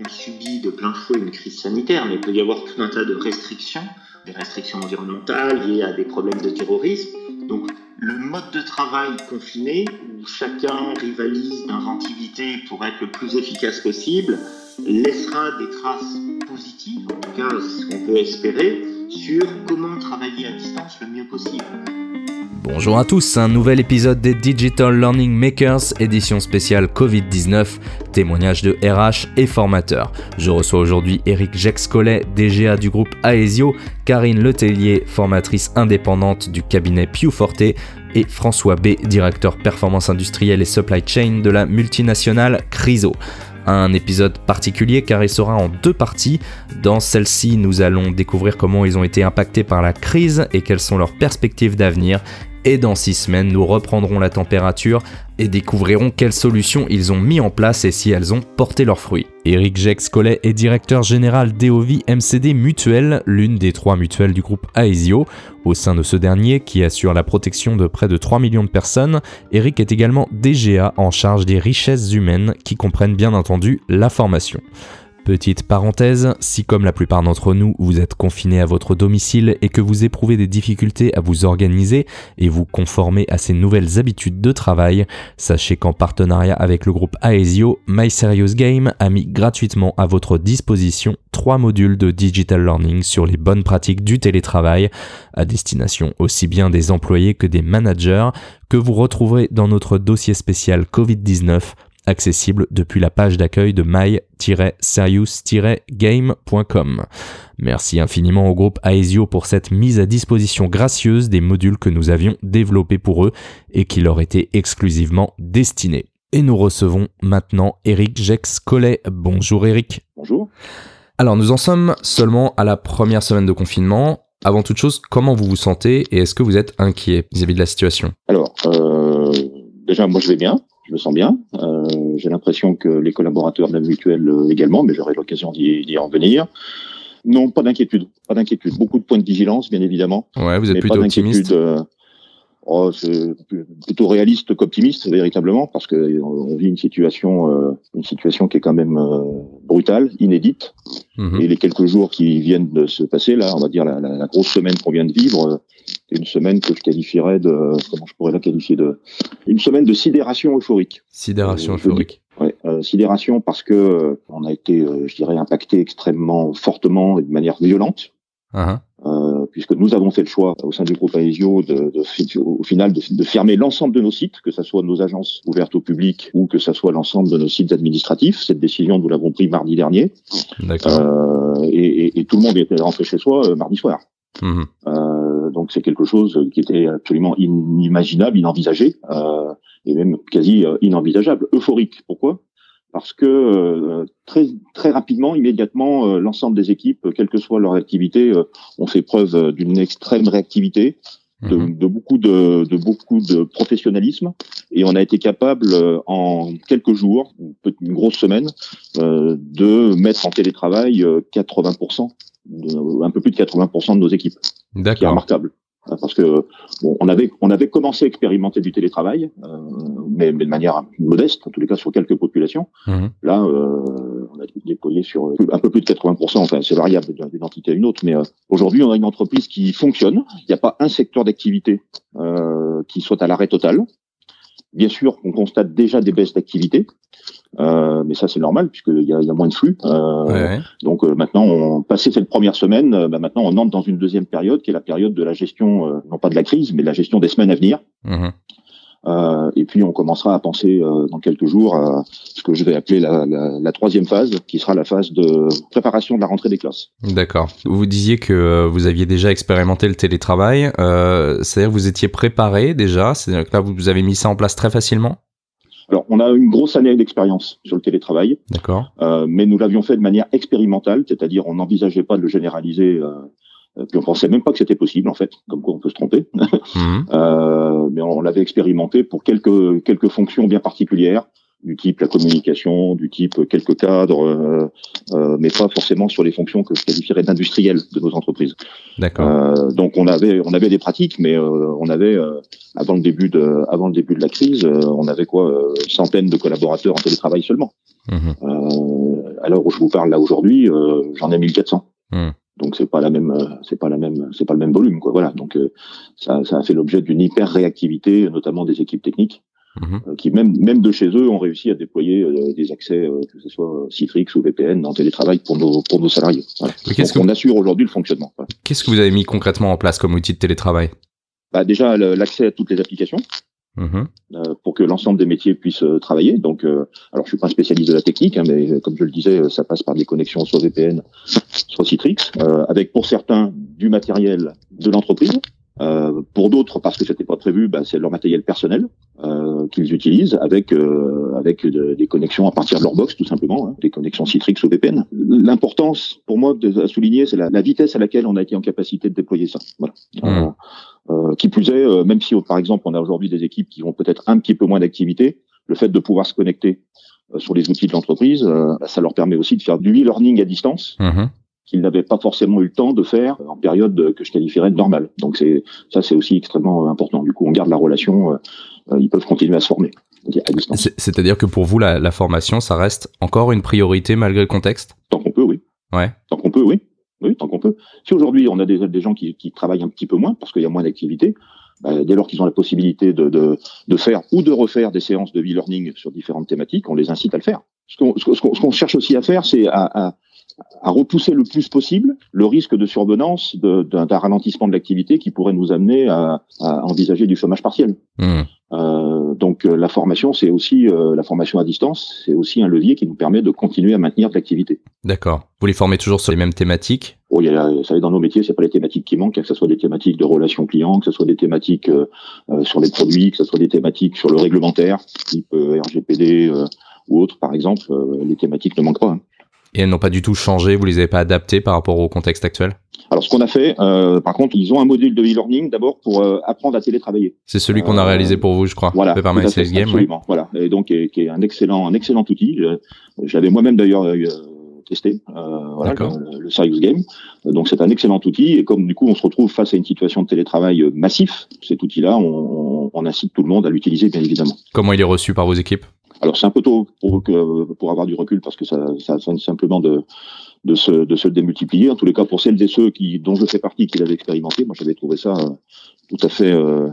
on subit de plein fouet une crise sanitaire, mais il peut y avoir tout un tas de restrictions, des restrictions environnementales liées à des problèmes de terrorisme. Donc le mode de travail confiné, où chacun rivalise d'inventivité pour être le plus efficace possible, laissera des traces positives, en tout cas ce qu'on peut espérer, sur comment travailler à distance le mieux possible. Bonjour à tous, un nouvel épisode des Digital Learning Makers, édition spéciale Covid-19, témoignage de RH et formateurs. Je reçois aujourd'hui Eric Jexcollet, DGA du groupe Aesio, Karine Letellier, formatrice indépendante du cabinet Pew Forte, et François B, directeur performance industrielle et supply chain de la multinationale Criso un épisode particulier car il sera en deux parties. Dans celle-ci, nous allons découvrir comment ils ont été impactés par la crise et quelles sont leurs perspectives d'avenir et dans six semaines, nous reprendrons la température et découvrirons quelles solutions ils ont mis en place et si elles ont porté leurs fruits. Eric Jex Collet est directeur général d'Eovi MCD Mutuelle, l'une des trois mutuelles du groupe Aesio. Au sein de ce dernier, qui assure la protection de près de 3 millions de personnes, Eric est également DGA en charge des richesses humaines qui comprennent bien entendu la formation. Petite parenthèse, si comme la plupart d'entre nous, vous êtes confiné à votre domicile et que vous éprouvez des difficultés à vous organiser et vous conformer à ces nouvelles habitudes de travail, sachez qu'en partenariat avec le groupe Aesio, My Serious Game a mis gratuitement à votre disposition trois modules de digital learning sur les bonnes pratiques du télétravail, à destination aussi bien des employés que des managers, que vous retrouverez dans notre dossier spécial Covid-19 accessible depuis la page d'accueil de my-serious-game.com. Merci infiniment au groupe Aesio pour cette mise à disposition gracieuse des modules que nous avions développés pour eux et qui leur étaient exclusivement destinés. Et nous recevons maintenant Eric Jex Collet. Bonjour Eric. Bonjour. Alors nous en sommes seulement à la première semaine de confinement. Avant toute chose, comment vous vous sentez et est-ce que vous êtes inquiet vis-à-vis de la situation? Alors, euh, déjà moi je vais bien je me sens bien. Euh, j'ai l'impression que les collaborateurs de la mutuelle euh, également, mais j'aurai l'occasion d'y en venir. Non, pas d'inquiétude, pas d'inquiétude. Beaucoup de points de vigilance, bien évidemment. Ouais, vous êtes plutôt optimiste. Euh, oh, c'est plutôt réaliste qu'optimiste, véritablement, parce que on vit une situation, euh, une situation qui est quand même euh, brutale, inédite. Mhm. Et les quelques jours qui viennent de se passer, là, on va dire la, la, la grosse semaine qu'on vient de vivre, une semaine que je qualifierais de comment je pourrais la qualifier de une semaine de sidération euphorique. Sidération euh, euphorique. Ouais, euh, sidération parce que euh, on a été, je dirais, impacté extrêmement fortement et de manière violente. Uh-huh. Puisque nous avons fait le choix au sein du groupe Aesio de, de, au final de, de fermer l'ensemble de nos sites, que ce soit nos agences ouvertes au public ou que ce soit l'ensemble de nos sites administratifs. Cette décision, nous l'avons prise mardi dernier. D'accord. Et, et, et, tout le monde était rentré chez soi mardi soir. Uh donc c'est quelque chose qui était absolument inimaginable, inenvisagé, euh, et même quasi euh, inenvisageable, euphorique. Pourquoi? Parce que euh, très très rapidement, immédiatement, euh, l'ensemble des équipes, quelle que soit leur activité, ont fait preuve d'une extrême réactivité, de, mhm. de, beaucoup de, de, beaucoup de professionnalisme et on a été capable en quelques jours, une grosse semaine, euh, de mettre en télétravail 80%, un peu plus de 80% de nos équipes. Est remarquable. Hein, parce que bon, on avait on avait commencé à expérimenter du télétravail, euh, mais, mais, de manière modeste, en tous les cas sur quelques populations. Mmh. Là, euh, on a déployé sur un peu plus de 80%. Enfin, c'est variable d'une entité à une autre, mais euh, aujourd'hui, on a une entreprise qui fonctionne. Il n'y a pas un secteur d'activité euh, qui soit à l'arrêt total. Bien sûr, on constate déjà des baisses d'activité, euh, mais ça c'est normal puisqu'il y a, y a moins de flux. Euh, Donc euh, maintenant, on passé cette première semaine, bah, maintenant on entre dans une deuxième période qui est la période de la gestion, euh, non pas de la crise, mais de la gestion des semaines à venir. Mmh. Euh, et puis on commencera à penser euh, dans quelques jours à ce que je vais appeler la, la, la, troisième phase, qui sera la phase de préparation de la rentrée des classes. D'accord. Vous disiez que euh, vous aviez déjà expérimenté le télétravail, euh, c'est-à-dire que vous étiez préparé déjà, c'est-à-dire que là vous avez mis ça en place très facilement? Alors, on a une grosse année d'expérience sur le télétravail. D'accord. Euh, mais nous l'avions fait de manière expérimentale, c'est-à-dire on n'envisageait pas de le généraliser on pensait même pas que c'était possible en fait, comme quoi on peut se tromper. Mhm. euh, mais on, l'avait expérimenté pour quelques quelques fonctions bien particulières, du type la communication, du type quelques cadres, euh, euh, mais pas forcément sur les fonctions que je qualifierais d'industrielles de nos entreprises. D'accord. Euh, donc on avait on avait des pratiques, mais euh, on avait euh, avant le début de avant le début de la crise, on avait quoi centaines de collaborateurs en télétravail seulement. Mmh. alors où je vous parle là aujourd'hui, j'en ai 1400. Mmh. Donc c'est pas la même, c'est pas la même, c'est pas le même volume quoi. Voilà. Donc ça, ça a fait l'objet d'une hyper réactivité, notamment des équipes techniques. Mhm. Euh, qui même même de chez eux ont réussi à déployer euh, des accès, euh, que ce soit Citrix ou VPN en télétravail pour nos pour nos salariés. Voilà. Donc, on assure aujourd'hui le fonctionnement. Qu'est-ce que vous avez mis concrètement en place comme outil de télétravail? Bah, déjà l'accès à toutes les applications. Mhm. pour que l'ensemble des métiers puissent travailler. Donc, alors je suis pas un spécialiste de la technique, hein, mais comme je le disais, ça passe par des connexions soit VPN, soit Citrix, avec pour certains du matériel de l'entreprise, euh, pour d'autres, parce que c'était pas prévu, bah, c'est leur matériel personnel euh, qu'ils utilisent avec euh, avec des connexions à partir de leur box, tout simplement, hein, des connexions Citrix ou VPN. L'importance, pour moi, de, à souligner, c'est la, la, vitesse à laquelle on a été en capacité de déployer ça. Voilà. Mmh. Euh, qui plus est, même si, par exemple, on a aujourd'hui des équipes qui ont peut-être un petit peu moins d'activité, le fait de pouvoir se connecter sur les outils de l'entreprise, ça leur permet aussi de faire du e-learning à distance. Mmh qu'ils n'avaient pas forcément eu le temps de faire en période que je qualifierais de normale. Donc c'est ça c'est aussi extrêmement important. Du coup, on garde la relation, euh, ils peuvent continuer à se former. C'est-à-dire que pour vous, la, formation, ça reste encore une priorité malgré le contexte? Tant qu'on peut, oui. Ouais. Tant qu'on peut, oui. Oui, tant qu'on peut. Si aujourd'hui on a des, des gens qui, qui, travaillent un petit peu moins parce qu'il y a moins d'activité, bah, dès lors qu'ils ont la possibilité de, de, de, faire ou de refaire des séances de e-learning sur différentes thématiques, on les incite à le faire. Ce qu'on ce qu'on cherche aussi à faire, c'est à, à, à repousser le plus possible le risque de survenance d'un ralentissement de l'activité qui pourrait nous amener à, à envisager du chômage partiel. Mmh. Euh, donc euh, la formation, c'est aussi euh, la formation à distance, c'est aussi un levier qui nous permet de continuer à maintenir de l'activité. D'accord. Vous les formez toujours sur les mêmes thématiques? Oh, il y a, ça dans nos métiers, c'est pas les thématiques qui manquent, que ce soit des thématiques de relations clients, que ce soit des thématiques euh, sur les produits, que ce soit des thématiques sur le réglementaire, type RGPD ou autre, par exemple. les thématiques ne manquent pas. Hein. Et elles n'ont pas du tout changé, vous les avez pas adaptées par rapport au contexte actuel? Alors, ce qu'on a fait, euh, par contre, ils ont un module de e-learning d'abord pour euh, apprendre à télétravailler. C'est celui qu'on a réalisé pour vous, je crois. Voilà, fait par Game. Absolument. Voilà, et donc qui est, un excellent, un excellent outil. J'avais moi-même d'ailleurs euh, testé. voilà, le, le Game. Donc c'est un excellent outil. Et comme du coup on se retrouve face à une situation de télétravail massif, cet outil-là, on, on incite tout le monde à l'utiliser, bien évidemment. Comment il est reçu par vos équipes? Alors c'est un peu tôt pour, pour avoir du recul parce que ça, ça sonne simplement de, de, se, de se démultiplier. En tous les cas, pour celles et ceux qui, dont je fais partie, qui l'avaient expérimenté, moi j'avais trouvé ça euh, tout à fait, euh,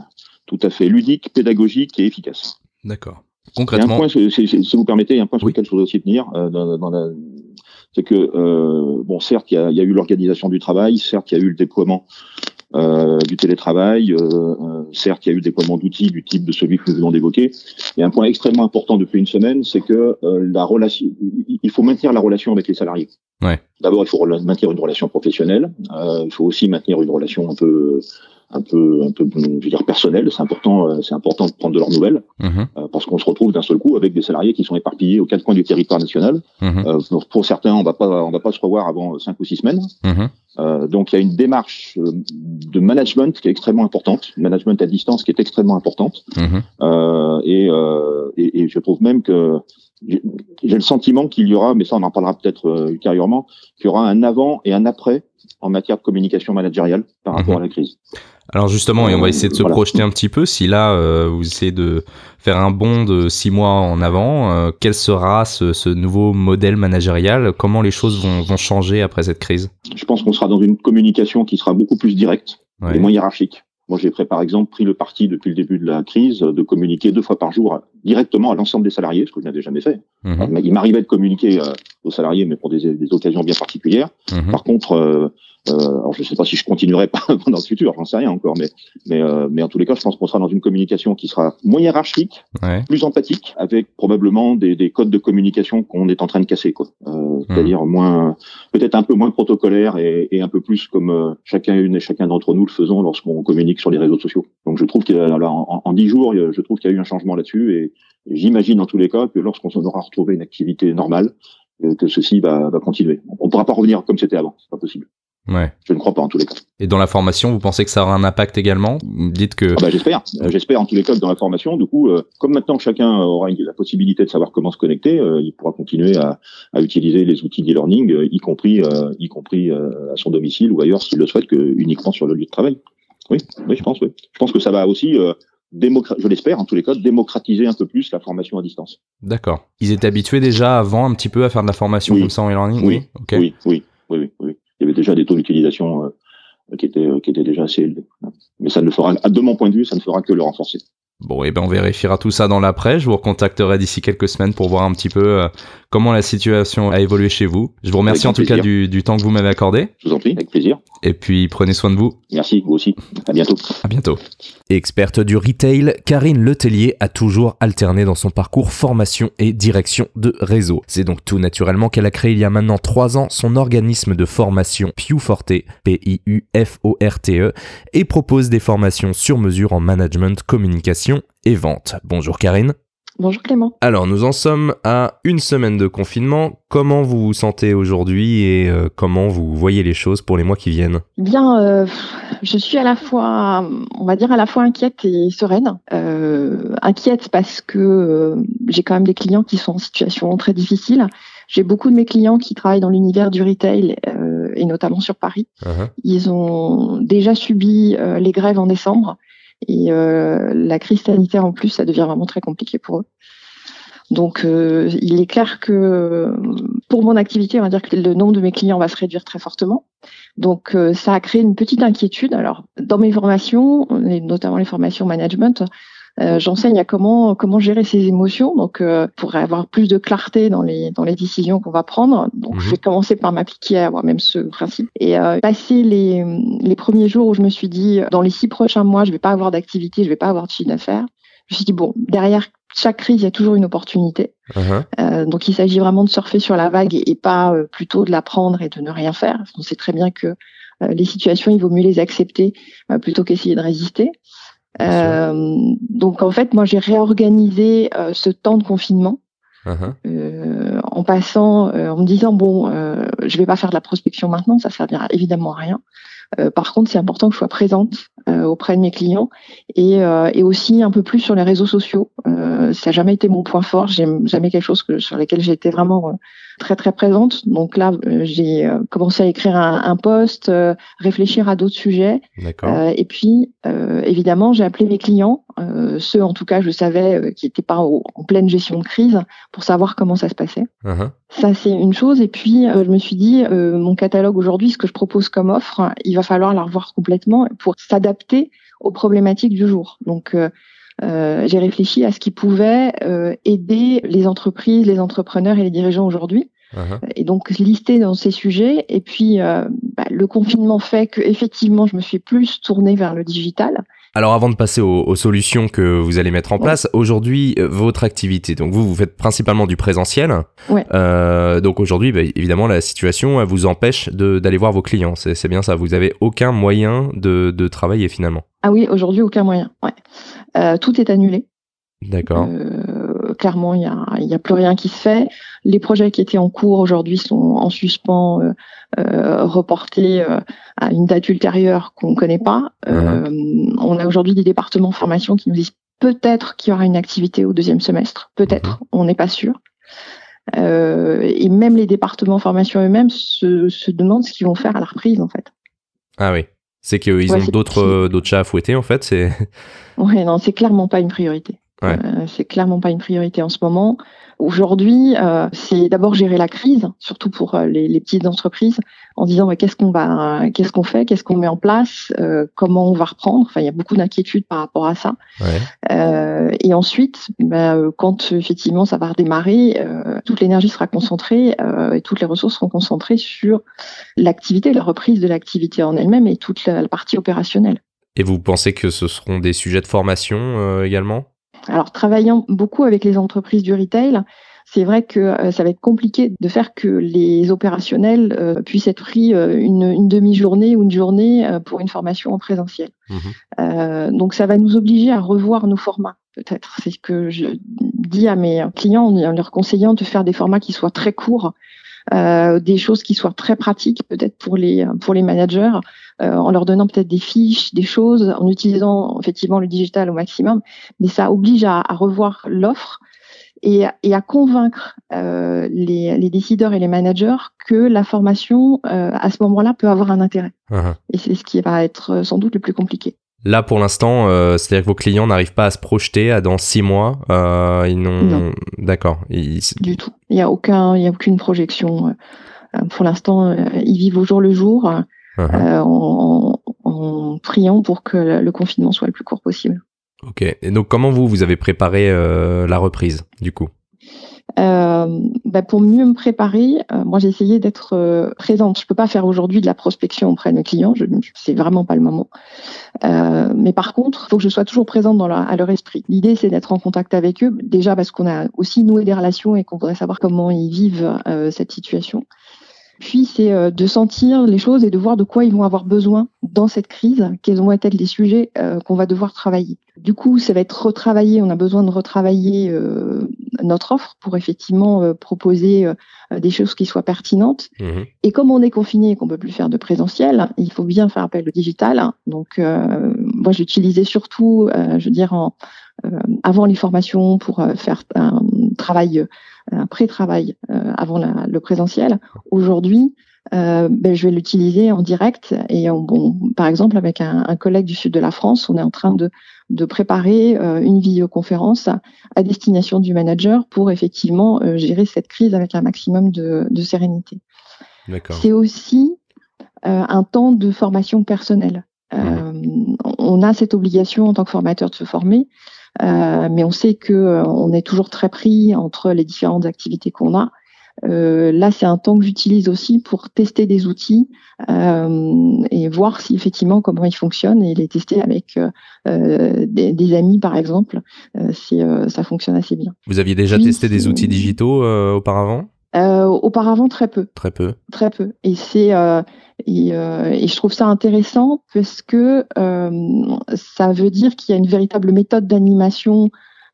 tout à fait ludique, pédagogique et efficace. D'accord. Concrètement. un point, si vous permettez, un point sur lequel je voudrais aussi tenir. Euh, dans, dans la, c'est que euh, bon, certes, il y a, y a, eu l'organisation du travail, certes, il y a eu le déploiement du télétravail. Euh, euh, certes, il y a eu des déploiement d'outils du type de celui que nous venons d'évoquer. Et un point extrêmement important depuis une semaine, c'est que la relation, il faut maintenir la relation avec les salariés. Ouais. D'abord, il faut maintenir une relation professionnelle. il faut aussi maintenir une relation un peu un peu un peu je veux dire personnel c'est important c'est important de prendre de leurs nouvelles mm-hmm. parce qu'on se retrouve d'un seul coup avec des salariés qui sont éparpillés aux quatre coins du territoire national mm-hmm. pour certains on va pas on va pas se revoir avant cinq ou six semaines mm-hmm. Euh, donc il y a une démarche euh, de management qui est extrêmement importante, management à distance qui est extrêmement importante. Mhm. Euh, et, euh, et, et, je trouve même que j'ai le sentiment qu'il y aura, mais ça on en parlera peut-être euh, ultérieurement, qu'il y aura un avant et un après en matière de communication managériale par rapport mhm. à la crise. Alors justement, et on va essayer de se projeter un petit peu. Si là, euh, vous essayez de faire un bond de six mois en avant, euh, quel sera ce, ce, nouveau modèle managérial? Comment les choses vont, vont, changer après cette crise? Je pense qu'on sera dans une communication qui sera beaucoup plus directe et moins hiérarchique. Moi, j'ai par exemple pris le parti depuis le début de la crise de communiquer deux fois par jour directement à l'ensemble des salariés, ce que je n'avais jamais fait. Mhm. Il m'arrivait de communiquer euh, aux salariés, mais pour des, des occasions bien particulières. Mhm. Par contre, euh, alors je ne sais pas si je continuerai pas dans le futur, j'en sais rien encore, mais mais euh, mais en tous les cas, je pense qu'on sera dans une communication qui sera moins hiérarchique, plus empathique, avec probablement des, des codes de communication qu'on est en train de casser, quoi. Euh, hmm. C'est-à-dire moins, peut-être un peu moins protocolaire et, et un peu plus comme euh, chacun une et chacun d'entre nous le faisons lorsqu'on communique sur les réseaux sociaux. Donc je trouve qu'il en dix jours, je trouve qu'il y a eu un changement là-dessus et j'imagine en tous les cas que lorsqu'on aura retrouvé une activité normale, que ceci va, va continuer. On ne pourra pas revenir comme c'était avant, c'est pas possible. Ouais. Je ne crois pas en tous les cas. Et dans la formation, vous pensez que ça aura un impact également? Dites que. Ah bah, j'espère. Euh, j'espère en tous les cas que dans la formation, du coup, euh, comme maintenant chacun aura la possibilité de savoir comment se connecter, euh, il pourra continuer à, à utiliser les outils d'e-learning, y compris, y compris à son domicile ou ailleurs s'il le souhaite, que uniquement sur le lieu de travail. Oui, oui, je pense. Oui. Je pense que ça va aussi je l'espère en tous les cas, démocratiser un peu plus la formation à distance. D'accord. Ils étaient habitués déjà avant un petit peu à faire de la formation comme ça en e-learning oui. Oui, oui, oui, oui, Il y avait déjà des taux d'utilisation euh, qui, étaient, euh, qui étaient déjà assez élevés. Mais ça ne fera, de mon point de vue, ça ne fera que le renforcer. Bon, et eh ben on vérifiera tout ça dans l'après. Je vous recontacterai d'ici quelques semaines pour voir un petit peu euh, comment la situation a évolué chez vous. Je vous remercie en tout cas du, du, temps que vous m'avez accordé. Je vous en prie, avec plaisir. Et puis prenez soin de vous. Merci, vous aussi. À bientôt. À bientôt. Experte du retail, Karine Letellier a toujours alterné dans son parcours formation et direction de réseau. C'est donc tout naturellement qu'elle a créé il y a maintenant trois ans son organisme de formation Piuforte, P-I-U-F-O-R-T-E, et propose des formations sur mesure en management, communication et vente. Bonjour Karine. Bonjour Clément. Alors nous en sommes à une semaine de confinement. Comment vous vous sentez aujourd'hui et euh, comment vous voyez les choses pour les mois qui viennent? Bien, euh, je suis à la fois, on va dire à la fois inquiète et sereine. Euh, inquiète parce que j'ai quand même des clients qui sont en situation très difficile. J'ai beaucoup de mes clients qui travaillent dans l'univers du retail et notamment sur Paris. Uh-huh. Ils ont déjà subi les grèves en décembre. Et euh, la crise sanitaire, en plus, ça devient vraiment très compliqué pour eux. Donc, euh, il est clair que pour mon activité, on va dire que le nombre de mes clients va se réduire très fortement. Donc, euh, ça a créé une petite inquiétude. Alors, dans mes formations, notamment les formations management, euh, j'enseigne à comment comment gérer ses émotions, donc euh, pour avoir plus de clarté dans les dans les décisions qu'on va prendre. Donc mhm. je vais commencer par m'appliquer à moi-même ce principe et euh, passer les les premiers jours où je me suis dit dans les six prochains mois je vais pas avoir d'activité, je vais pas avoir de chiffre d'affaires. Je me suis dit bon derrière chaque crise il y a toujours une opportunité. Uh-huh. Euh, donc il s'agit vraiment de surfer sur la vague et, et pas plutôt de la prendre et de ne rien faire. On sait très bien que les situations, il vaut mieux les accepter plutôt qu'essayer de résister. Euh, donc en fait, moi j'ai réorganisé euh, ce temps de confinement uh-huh. euh, en passant, en me disant bon, je vais pas faire de la prospection maintenant, ça servira évidemment à rien. Par contre, c'est important que je sois présente auprès de mes clients et, et, aussi un peu plus sur les réseaux sociaux. ça n'a jamais été mon point fort, j'ai jamais quelque chose que, sur lequel j'ai été vraiment très très présente. Donc là, euh, j'ai euh, commencé à écrire un, un post, euh, réfléchir à d'autres sujets. et puis, évidemment, j'ai appelé mes clients, ceux en tout cas, je savais qui n'étaient pas en pleine gestion de crise, pour savoir comment ça se passait. Uh-huh. Ça, c'est une chose. Et puis, je me suis dit, mon catalogue aujourd'hui, ce que je propose comme offre, il va falloir la revoir complètement pour s'adapter aux problématiques du jour. Donc, euh, j'ai réfléchi à ce qui pouvait euh, aider les entreprises, les entrepreneurs et les dirigeants aujourd'hui. Uh-huh. Et donc lister dans ces sujets. Et puis euh, bah, le confinement fait que effectivement, je me suis plus tournée vers le digital. Alors avant de passer aux, solutions que vous allez mettre en place, aujourd'hui votre activité, donc vous vous faites principalement du présentiel. Ouais. Euh, donc aujourd'hui, bah, évidemment, la situation elle vous empêche d'aller voir vos clients. C'est bien ça. Vous avez aucun moyen de, de travailler finalement. Ah oui, aujourd'hui aucun moyen. Ouais. Euh, tout est annulé. D'accord. Euh, clairement, il n'y a, y a plus rien qui se fait. Les projets qui étaient en cours aujourd'hui sont en suspens, euh, reportés à une date ultérieure qu'on ne connaît pas. Uh-huh. on a aujourd'hui des départements de formation qui nous disent peut-être qu'il y aura une activité au deuxième semestre, peut-être, uh-huh. on n'est pas sûr. et même les départements de formation eux-mêmes se, se demandent ce qu'ils vont faire à la reprise, en fait. Ah oui. C'est qu'ils ont d'autres euh, d'autres chats à fouetter en fait. C'est. Ouais, non, c'est clairement pas une priorité. Euh, c'est clairement pas une priorité en ce moment. Aujourd'hui, euh, c'est d'abord gérer la crise, surtout pour euh, les, les, petites entreprises, en disant bah, qu'est-ce qu'on va, qu'est-ce qu'on fait, qu'est-ce qu'on met en place, euh, comment on va reprendre. Enfin, il y a beaucoup d'inquiétudes par rapport à ça. Ouais. Et ensuite, bah, quand effectivement ça va redémarrer, toute l'énergie sera concentrée et toutes les ressources seront concentrées sur l'activité, la reprise de l'activité en elle-même et toute la, la, partie opérationnelle. Et vous pensez que ce seront des sujets de formation également? Alors, travaillant beaucoup avec les entreprises du retail, c'est vrai que euh, ça va être compliqué de faire que les opérationnels euh, puissent être pris euh, une, demi-journée ou une journée pour une formation en présentiel. Mmh donc, ça va nous obliger à revoir nos formats, peut-être. C'est ce que je dis à mes clients en leur conseillant de faire des formats qui soient très courts des choses qui soient très pratiques peut-être pour les pour les managers, en leur donnant peut-être des fiches, des choses, en utilisant effectivement le digital au maximum. Mais ça oblige à, à revoir l'offre et, et, à convaincre euh, les, les, décideurs et les managers que la formation euh, à ce moment-là peut avoir un intérêt. Uh-huh. Et c'est ce qui va être euh, sans doute le plus compliqué. Là, pour l'instant, euh, c'est-à-dire que vos clients n'arrivent pas à se projeter à dans six mois. Euh, ils n'ont. D'accord. Du tout. Il n'y a aucun, il y a aucune projection. Euh, pour l'instant, ils vivent au jour le jour, uh-huh. en, en, priant pour que le confinement soit le plus court possible. Ok. Et donc, comment vous, vous avez préparé la reprise, du coup? Euh, bah pour mieux me préparer, euh, moi j'ai essayé d'être euh, présente. Je peux pas faire aujourd'hui de la prospection auprès de mes clients, c'est vraiment pas le moment. Euh, mais par contre, il faut que je sois toujours présente dans à leur esprit. L'idée c'est d'être en contact avec eux, déjà parce qu'on a aussi noué des relations et qu'on voudrait savoir comment ils vivent cette situation. Puis c'est euh, de sentir les choses et de voir de quoi ils vont avoir besoin dans cette crise, quels vont être les sujets euh, qu'on va devoir travailler. Du coup, ça va être retravaillé, on a besoin de retravailler euh, notre offre pour effectivement proposer des choses qui soient pertinentes. Mmh et comme on est confiné et qu'on peut plus faire de présentiel, il faut bien faire appel au digital. Donc, moi, j'utilisais surtout, je veux dire, en, avant les formations pour faire un travail un pré-travail euh, avant le présentiel. Aujourd'hui, euh, ben, je vais l'utiliser en direct et bon, par exemple avec un, collègue du sud de la France, on est en train de, de préparer euh, une vidéoconférence à destination du manager pour effectivement gérer cette crise avec un maximum de, de sérénité. C'est aussi un temps de formation personnelle. On a cette obligation en tant que formateur de se former, euh, mais on sait que euh, on est toujours très pris entre les différentes activités qu'on a. Euh, là, c'est un temps que j'utilise aussi pour tester des outils euh, et voir si effectivement comment ils fonctionnent et les tester avec euh, des, des, amis, par exemple. si ça fonctionne assez bien. Vous aviez déjà testé des outils digitaux auparavant? Auparavant, très peu. Très peu. Très peu. Et c'est et, euh, et, je trouve ça intéressant parce que euh, ça veut dire qu'il y a une véritable méthode d'animation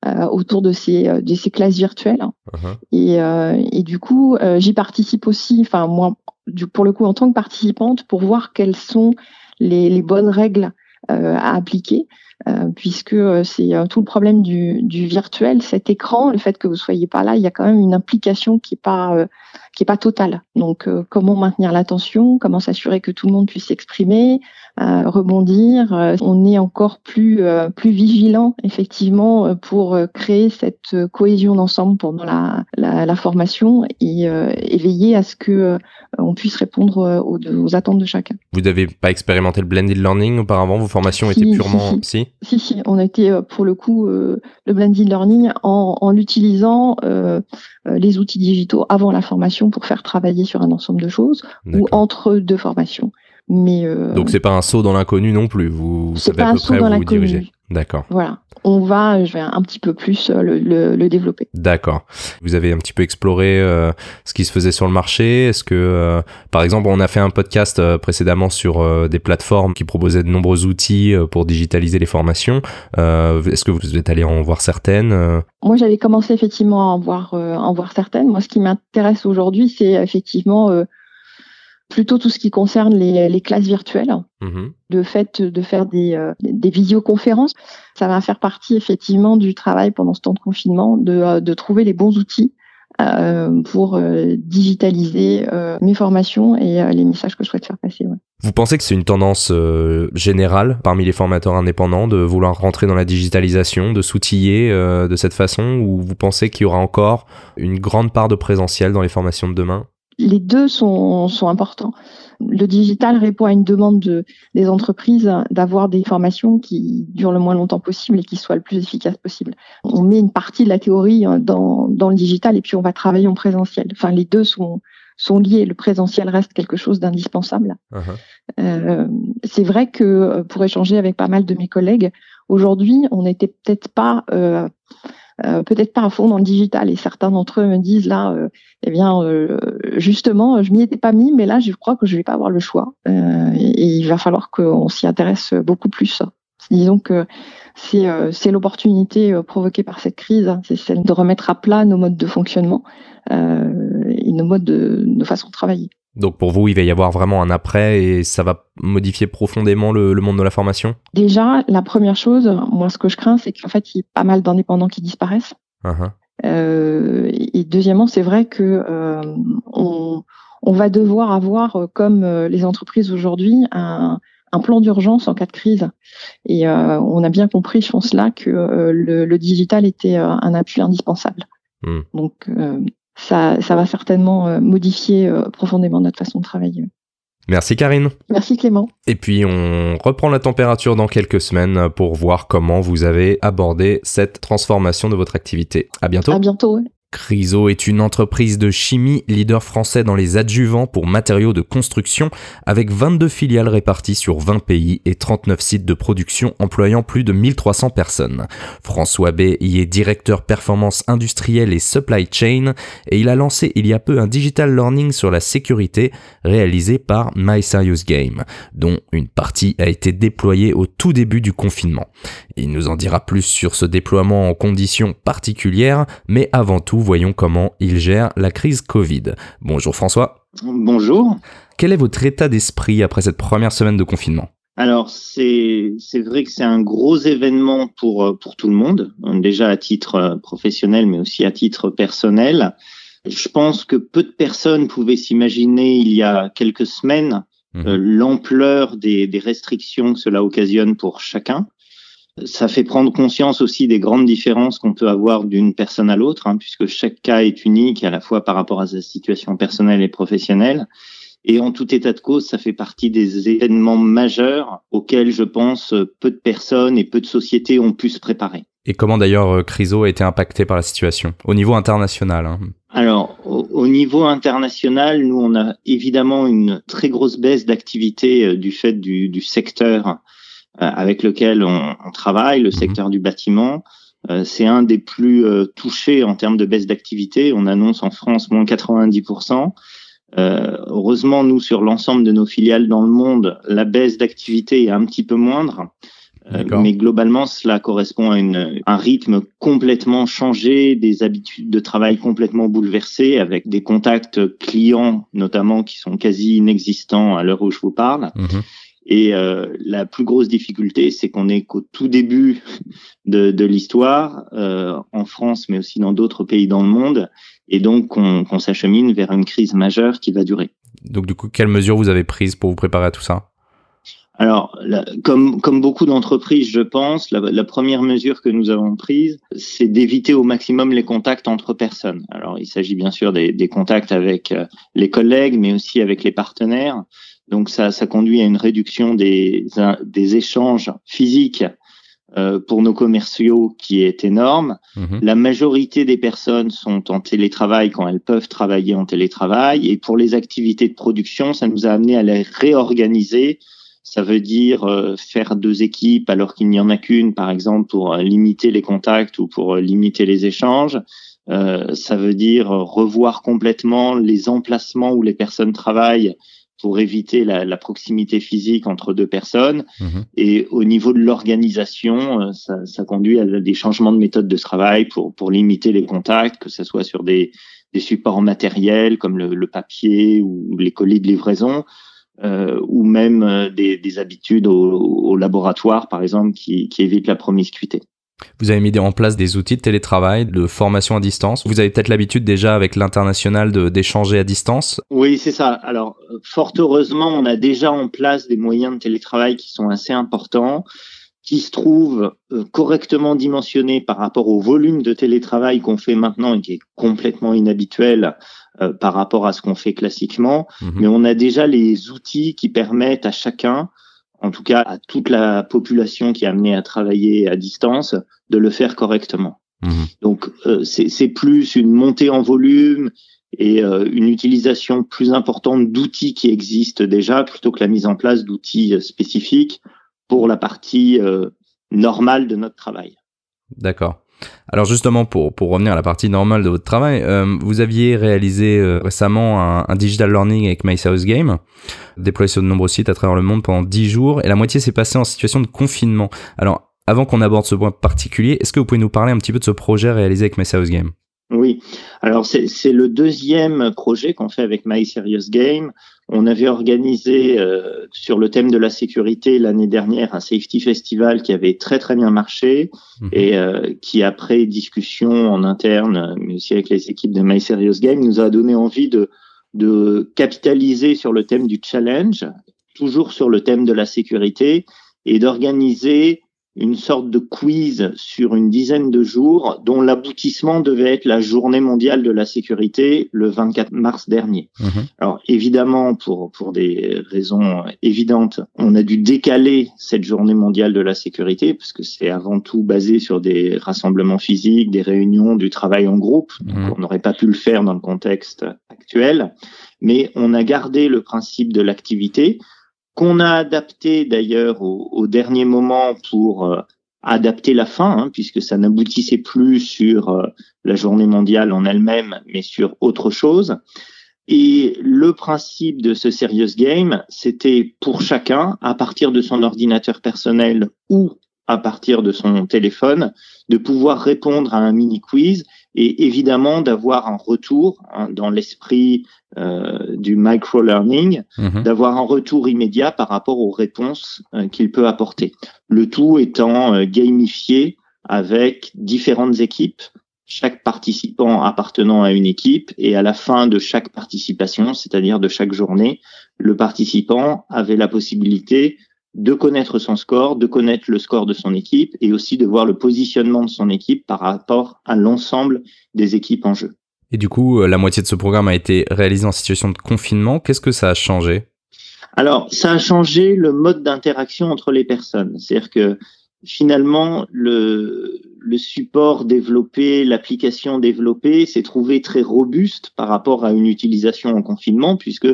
euh, autour de ces, euh, de ces classes virtuelles. Uh-huh. et, euh, et, du coup, j'y participe aussi, enfin moi, du, pour le coup, en tant que participante, pour voir quelles sont les, les bonnes règles à appliquer. Euh, puisque c'est tout le problème du, virtuel, cet écran, le fait que vous soyez pas là, il y a quand même une implication qui est pas qui est pas totale. Donc, euh, comment maintenir l'attention, comment s'assurer que tout le monde puisse s'exprimer, euh, rebondir. Euh, on est encore plus plus vigilant effectivement pour créer cette cohésion d'ensemble pendant la, la, la formation et, et, veiller à ce que on puisse répondre aux, aux, attentes de chacun. Vous n'avez pas expérimenté le blended learning auparavant? Vos formations étaient purement si si? si on a été pour le coup le blended learning en, en utilisant les outils digitaux avant la formation pour faire travailler sur un ensemble de choses ou entre deux formations. Mais euh, donc c'est pas un saut dans l'inconnu non plus. Vous, savez à peu près où vous dirigez. D'accord. Voilà. On va, je vais un petit peu plus euh, le, le, développer. D'accord. Vous avez un petit peu exploré euh, ce qui se faisait sur le marché. Est-ce que, par exemple, on a fait un podcast précédemment sur des plateformes qui proposaient de nombreux outils pour digitaliser les formations. Est-ce que vous êtes allé en voir certaines Moi, j'avais commencé effectivement à en voir, en voir certaines. Moi, ce qui m'intéresse aujourd'hui, c'est effectivement plutôt tout ce qui concerne les, les classes virtuelles, mmh le fait de faire des, euh, des visioconférences. Ça va faire partie effectivement du travail pendant ce temps de confinement, de, euh, de trouver les bons outils euh, pour digitaliser mes formations et les messages que je souhaite faire passer. Ouais. Vous pensez que c'est une tendance générale parmi les formateurs indépendants de vouloir rentrer dans la digitalisation, de s'outiller de cette façon, ou vous pensez qu'il y aura encore une grande part de présentiel dans les formations de demain? Les deux sont, sont, importants. Le digital répond à une demande de, des entreprises d'avoir des formations qui durent le moins longtemps possible et qui soient le plus efficaces possible. On met une partie de la théorie hein, dans, dans le digital et puis on va travailler en présentiel. Enfin, les deux sont, sont liés. Le présentiel reste quelque chose d'indispensable. Uh-huh. Euh, c'est vrai que euh, pour échanger avec pas mal de mes collègues, aujourd'hui, on n'était peut-être pas euh, euh, peut-être pas à fond dans le digital. Et certains d'entre eux me disent là, euh, eh bien, euh, justement, je m'y étais pas mis, mais là, je crois que je vais pas avoir le choix. Et, il va falloir qu'on s'y intéresse beaucoup plus. Disons que c'est l'opportunité provoquée par cette crise, c'est celle de remettre à plat nos modes de fonctionnement et nos modes de nos façons de travailler. Donc pour vous, il va y avoir vraiment un après et ça va modifier profondément le, monde de la formation? Déjà, la première chose, moi ce que je crains, c'est qu'en fait, il y ait pas mal d'indépendants qui disparaissent. Uh-huh. Euh, et deuxièmement, c'est vrai que euh, on, va devoir avoir, euh, comme les entreprises aujourd'hui, un, plan d'urgence en cas de crise. Et on a bien compris, je pense là, que le, digital était un appui indispensable. Hmm. Donc ça, ça va certainement euh, modifier euh, profondément notre façon de travailler. Merci Karine. Merci Clément. Et puis on reprend la température dans quelques semaines pour voir comment vous avez abordé cette transformation de votre activité. À bientôt. À bientôt. Criso est une entreprise de chimie, leader français dans les adjuvants pour matériaux de construction, avec 22 filiales réparties sur 20 pays et 39 sites de production employant plus de 1300 personnes. François B y est directeur performance industrielle et supply chain, et il a lancé il y a peu un digital learning sur la sécurité réalisé par My Serious Game, dont une partie a été déployée au tout début du confinement. Il nous en dira plus sur ce déploiement en conditions particulières, mais avant tout, voyons comment il gère la crise Covid. Bonjour François. Bonjour. Quel est votre état d'esprit après cette première semaine de confinement? Alors c'est vrai que c'est un gros événement pour euh, pour tout le monde, déjà à titre euh, professionnel mais aussi à titre personnel. Je pense que peu de personnes pouvaient s'imaginer il y a quelques semaines mhm. euh, l'ampleur des, des restrictions que cela occasionne pour chacun. Ça fait prendre conscience aussi des grandes différences qu'on peut avoir d'une personne à l'autre, hein, puisque chaque cas est unique à la fois par rapport à sa situation personnelle et professionnelle. Et en tout état de cause, ça fait partie des événements majeurs auxquels je pense peu de personnes et peu de sociétés ont pu se préparer. Et comment d'ailleurs euh, Criso a été impacté par la situation au niveau international hein? Alors, au, niveau international, nous, on a évidemment une très grosse baisse d'activité euh, du fait du, du secteur avec lequel on, travaille, le mhm. secteur du bâtiment. Euh, c'est un des plus euh, touchés en termes de baisse d'activité. On annonce en France moins 90%. heureusement, nous, sur l'ensemble de nos filiales dans le monde, la baisse d'activité est un petit peu moindre. mais globalement, cela correspond à une, un rythme complètement changé, des habitudes de travail complètement bouleversées, avec des contacts clients notamment qui sont quasi inexistants à l'heure où je vous parle. Mhm. Et euh, la plus grosse difficulté, c'est qu'on est qu'au tout début de, de l'histoire, euh, en France, mais aussi dans d'autres pays dans le monde, et donc qu'on s'achemine vers une crise majeure qui va durer. Donc du coup, quelles mesures vous avez prises pour vous préparer à tout ça? Alors, comme, comme beaucoup d'entreprises, je pense, la, la, première mesure que nous avons prise, c'est d'éviter au maximum les contacts entre personnes. Alors, il s'agit bien sûr des, des contacts avec euh, les collègues, mais aussi avec les partenaires. Donc ça, ça conduit à une réduction des, des échanges physiques euh, pour nos commerciaux qui est énorme. Mhm. La majorité des personnes sont en télétravail quand elles peuvent travailler en télétravail. Et pour les activités de production, ça nous a amené à les réorganiser. Ça veut dire euh, faire deux équipes alors qu'il n'y en a qu'une, par exemple, pour limiter les contacts ou pour limiter les échanges. Euh, ça veut dire revoir complètement les emplacements où les personnes travaillent pour éviter la, la, proximité physique entre deux personnes. Mhm. Et au niveau de l'organisation, euh, ça, ça, conduit à des changements de méthode de travail pour, pour limiter les contacts, que ce soit sur des, des supports matériels comme le, le, papier ou les colis de livraison, euh, ou même euh, des, des habitudes au, au, laboratoire, par exemple, qui, qui évitent la promiscuité. Vous avez mis en place des outils de télétravail, de formation à distance. Vous avez peut-être l'habitude déjà avec l'international d'échanger à distance. Oui, c'est ça. Alors, fort heureusement, on a déjà en place des moyens de télétravail qui sont assez importants, qui se trouvent euh, correctement dimensionnés par rapport au volume de télétravail qu'on fait maintenant et qui est complètement inhabituel euh, par rapport à ce qu'on fait classiquement. Mhm. Mais on a déjà les outils qui permettent à chacun en tout cas à toute la population qui est amenée à travailler à distance, de le faire correctement. Mhm. Donc euh, c'est plus une montée en volume et euh, une utilisation plus importante d'outils qui existent déjà plutôt que la mise en place d'outils euh, spécifiques pour la partie normale de notre travail. D'accord. Alors justement, pour, pour revenir à la partie normale de votre travail, euh, vous aviez réalisé euh, récemment un, digital learning avec My Game, déployé sur de nombreux sites à travers le monde pendant 10 jours, et la moitié s'est passée en situation de confinement. Alors, avant qu'on aborde ce point particulier, est-ce que vous pouvez nous parler un petit peu de ce projet réalisé avec My Game? Oui, alors c'est le deuxième projet qu'on fait avec My Serious Game. On avait organisé euh, sur le thème de la sécurité l'année dernière un safety festival qui avait très très bien marché mhm. et euh, qui après discussion en interne, mais aussi avec les équipes de My Serious Game, nous a donné envie de, de capitaliser sur le thème du challenge, toujours sur le thème de la sécurité et d'organiser une sorte de quiz sur une dizaine de jours dont l'aboutissement devait être la journée mondiale de la sécurité le 24 mars dernier. Mhm. Alors évidemment, pour, pour des raisons évidentes, on a dû décaler cette journée mondiale de la sécurité parce que c'est avant tout basé sur des rassemblements physiques, des réunions, du travail en groupe. Donc mhm. on n'aurait pas pu le faire dans le contexte actuel. Mais on a gardé le principe de l'activité qu'on a adapté d'ailleurs au, dernier moment pour euh, adapter la fin, hein, puisque ça n'aboutissait plus sur euh, la journée mondiale en elle-même, mais sur autre chose. Et le principe de ce Serious Game, c'était pour chacun, à partir de son ordinateur personnel ou à partir de son téléphone, de pouvoir répondre à un mini quiz et évidemment d'avoir un retour hein, dans l'esprit euh, du micro-learning, mhm. d'avoir un retour immédiat par rapport aux réponses euh, qu'il peut apporter. Le tout étant euh, gamifié avec différentes équipes, chaque participant appartenant à une équipe, et à la fin de chaque participation, c'est-à-dire de chaque journée, le participant avait la possibilité de connaître son score, de connaître le score de son équipe et aussi de voir le positionnement de son équipe par rapport à l'ensemble des équipes en jeu. Et du coup, euh, la moitié de ce programme a été réalisé en situation de confinement. Qu'est-ce que ça a changé? Alors, ça a changé le mode d'interaction entre les personnes. C'est-à-dire que finalement, le, le support développé, l'application développée s'est trouvé très robuste par rapport à une utilisation en confinement, puisque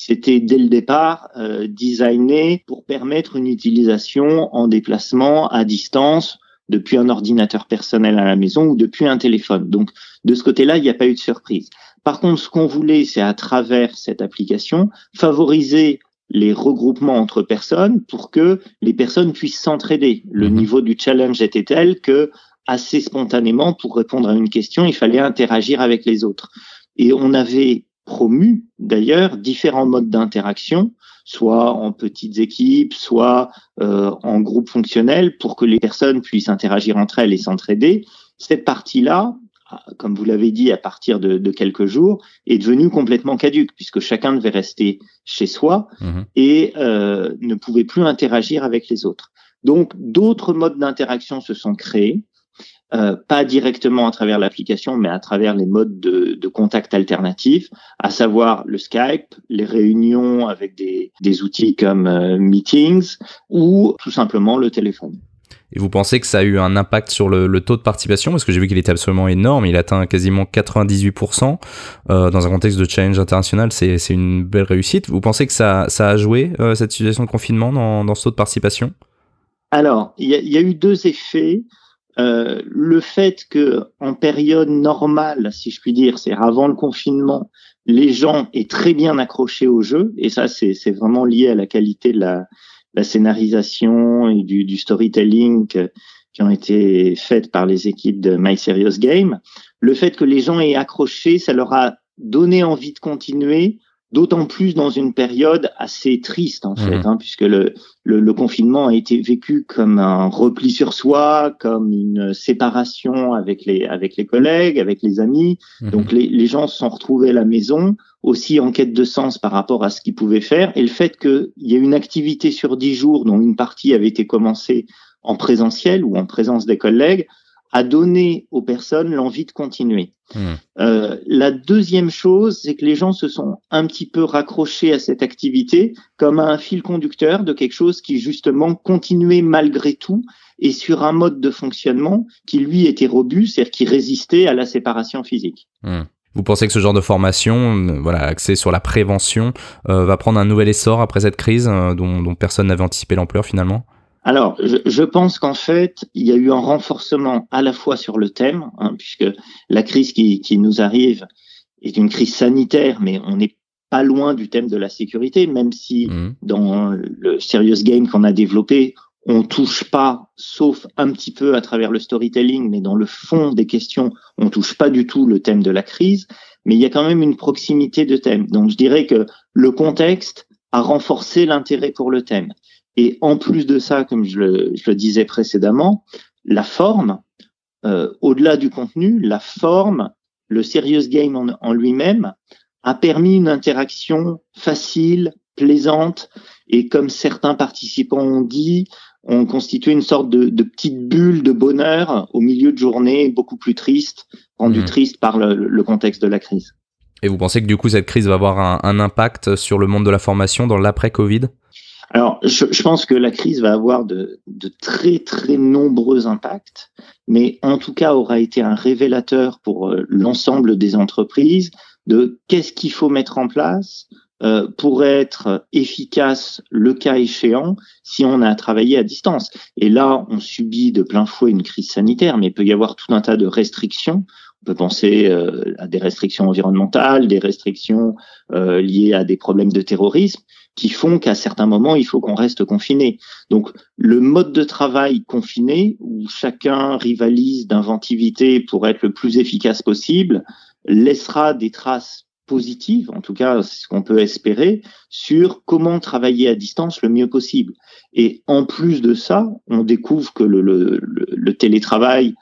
c'était dès le départ euh, designé pour permettre une utilisation en déplacement à distance depuis un ordinateur personnel à la maison ou depuis un téléphone. Donc de ce côté-là, il n'y a pas eu de surprise. Par contre, ce qu'on voulait, c'est à travers cette application favoriser les regroupements entre personnes pour que les personnes puissent s'entraider. Le mhm. niveau du challenge était tel que assez spontanément, pour répondre à une question, il fallait interagir avec les autres. Et on avait promu d'ailleurs différents modes d'interaction, soit en petites équipes, soit euh, en groupe fonctionnel, pour que les personnes puissent interagir entre elles et s'entraider. Cette partie-là, comme vous l'avez dit, à partir de, quelques jours, est devenue complètement caduque, puisque chacun devait rester chez soi mmh et euh, ne pouvait plus interagir avec les autres. Donc, d'autres modes d'interaction se sont créés. Euh, pas directement à travers l'application, mais à travers les modes de, de, contact alternatifs, à savoir le Skype, les réunions avec des, des outils comme euh, Meetings ou tout simplement le téléphone. Et vous pensez que ça a eu un impact sur le, le taux de participation? Parce que j'ai vu qu'il était absolument énorme, il atteint quasiment 98%. Euh, dans un contexte de challenge international, c'est une belle réussite. Vous pensez que ça, ça a joué, euh, cette situation de confinement, dans, dans ce taux de participation? Alors, il y, y, a eu deux effets. Euh, le fait que en période normale, si je puis dire, c'est avant le confinement, les gens aient très bien accroché au jeu, et ça c'est vraiment lié à la qualité de la, scénarisation et du, du storytelling qui ont été faites par les équipes de My Serious Game. Le fait que les gens aient accroché, ça leur a donné envie de continuer D'autant plus dans une période assez triste en fait, mmh. hein, puisque le, le, confinement a été vécu comme un repli sur soi, comme une séparation avec les avec les collègues, avec les amis. Mmh. Donc les, les gens se sont retrouvés à la maison, aussi en quête de sens par rapport à ce qu'ils pouvaient faire, et le fait qu'il y ait une activité sur dix jours, dont une partie avait été commencée en présentiel ou en présence des collègues, a donné aux personnes l'envie de continuer. Hmm. Euh, la deuxième chose, c'est que les gens se sont un petit peu raccrochés à cette activité comme à un fil conducteur de quelque chose qui justement continuait malgré tout et sur un mode de fonctionnement qui lui était robuste, c'est-à-dire qui résistait à la séparation physique. Hmm. Vous pensez que ce genre de formation, euh, voilà, axée sur la prévention, euh, va prendre un nouvel essor après cette crise dont, dont personne n'avait anticipé l'ampleur finalement? Alors, je, pense qu'en fait, il y a eu un renforcement à la fois sur le thème, hein, puisque la crise qui, qui, nous arrive est une crise sanitaire, mais on n'est pas loin du thème de la sécurité, même si mmh. dans le serious game qu'on a développé, on touche pas, sauf un petit peu à travers le storytelling, mais dans le fond des questions, on touche pas du tout le thème de la crise, mais il y a quand même une proximité de thème. Donc je dirais que le contexte a renforcé l'intérêt pour le thème. Et en plus de ça, comme je le, disais précédemment, la forme, euh, au-delà du contenu, la forme, le serious game en, lui-même, a permis une interaction facile, plaisante, et comme certains participants ont dit, on constitué une sorte de, petite bulle de bonheur au milieu de journées beaucoup plus tristes, rendues mmh. tristes par le, contexte de la crise. Et vous pensez que du coup cette crise va avoir un impact sur le monde de la formation dans l'après-Covid? Alors, je, je, pense que la crise va avoir de, de, très très nombreux impacts, mais en tout cas aura été un révélateur pour euh, l'ensemble des entreprises de qu'est-ce qu'il faut mettre en place euh, pour être efficace le cas échéant si on a travaillé à distance. Et là, on subit de plein fouet une crise sanitaire, mais il peut y avoir tout un tas de restrictions. On peut penser euh, à des restrictions environnementales, des restrictions euh, liées à des problèmes de terrorisme qui font qu'à certains moments, il faut qu'on reste confiné. Donc, le mode de travail confiné, où chacun rivalise d'inventivité pour être le plus efficace possible, laissera des traces positives, en tout cas, c'est ce qu'on peut espérer, sur comment travailler à distance le mieux possible. Et en plus de ça, on découvre que le, le, le télétravail,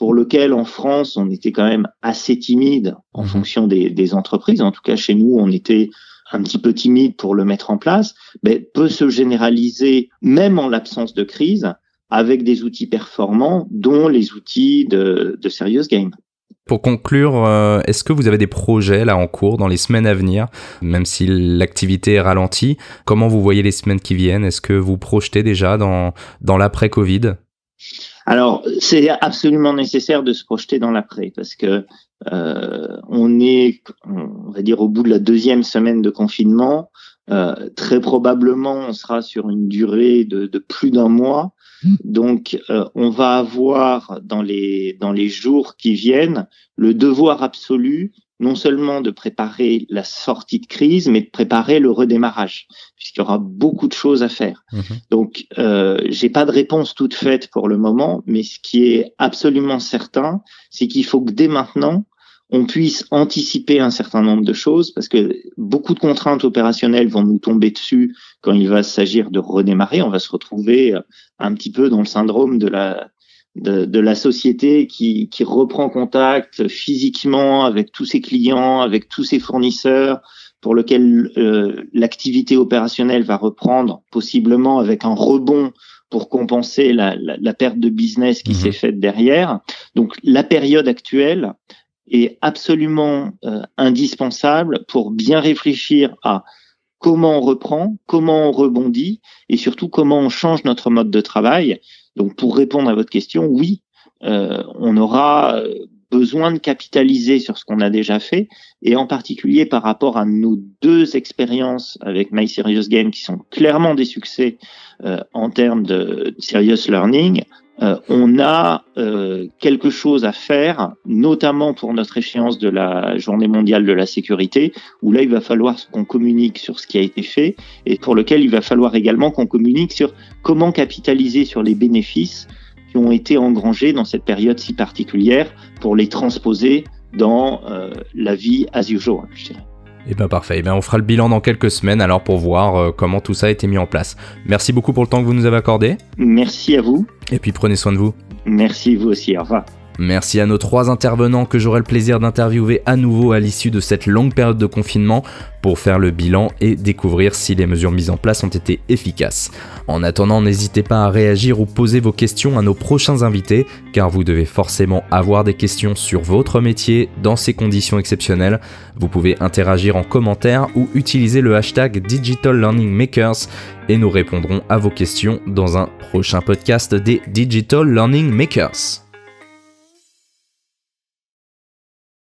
pour lequel en France, on était quand même assez timide en mmh. fonction des, des entreprises, en tout cas chez nous, on était un petit peu timide pour le mettre en place, mais peut se généraliser même en l'absence de crise avec des outils performants, dont les outils de, de Serious Game. Pour conclure, euh, est-ce que vous avez des projets là en cours dans les semaines à venir, même si l'activité est ralentie? Comment vous voyez les semaines qui viennent? Est-ce que vous projetez déjà dans, dans l'après-Covid? Alors, c'est absolument nécessaire de se projeter dans l'après parce que euh, on est, on va dire, au bout de la deuxième semaine de confinement. Euh, très probablement, on sera sur une durée de, de plus d'un mois. Mmh. Donc, euh, on va avoir dans les dans les jours qui viennent le devoir absolu non seulement de préparer la sortie de crise, mais de préparer le redémarrage, puisqu'il y aura beaucoup de choses à faire. Mhm. Donc, euh, j'ai pas de réponse toute faite pour le moment, mais ce qui est absolument certain, c'est qu'il faut que dès maintenant, on puisse anticiper un certain nombre de choses, parce que beaucoup de contraintes opérationnelles vont nous tomber dessus quand il va s'agir de redémarrer. On va se retrouver un petit peu dans le syndrome de la de, la société qui, qui, reprend contact physiquement avec tous ses clients, avec tous ses fournisseurs, pour lequel euh, l'activité opérationnelle va reprendre, possiblement avec un rebond pour compenser la, la, perte de business qui mhm. s'est faite derrière. Donc la période actuelle est absolument euh, indispensable pour bien réfléchir à comment on reprend, comment on rebondit et surtout comment on change notre mode de travail donc pour répondre à votre question, oui, euh, on aura euh, besoin de capitaliser sur ce qu'on a déjà fait, et en particulier par rapport à nos deux expériences avec My Serious Game, qui sont clairement des succès euh, en termes de serious learning, on a quelque chose à faire, notamment pour notre échéance de la Journée mondiale de la sécurité, où là, il va falloir qu'on communique sur ce qui a été fait, et pour lequel il va falloir également qu'on communique sur comment capitaliser sur les bénéfices qui ont été engrangés dans cette période si particulière pour les transposer dans euh, la vie as usual, je dirais. Eh bien parfait, eh ben, on fera le bilan dans quelques semaines alors pour voir euh, comment tout ça a été mis en place. Merci beaucoup pour le temps que vous nous avez accordé. Merci à vous. Et puis prenez soin de vous. Merci vous aussi, au revoir. Merci à nos trois intervenants que j'aurai le plaisir d'interviewer à nouveau à l'issue de cette longue période de confinement pour faire le bilan et découvrir si les mesures mises en place ont été efficaces. En attendant, n'hésitez pas à réagir ou poser vos questions à nos prochains invités, car vous devez forcément avoir des questions sur votre métier dans ces conditions exceptionnelles. Vous pouvez interagir en commentaire ou utiliser le hashtag Digital Learning Makers et nous répondrons à vos questions dans un prochain podcast des Digital Learning Makers.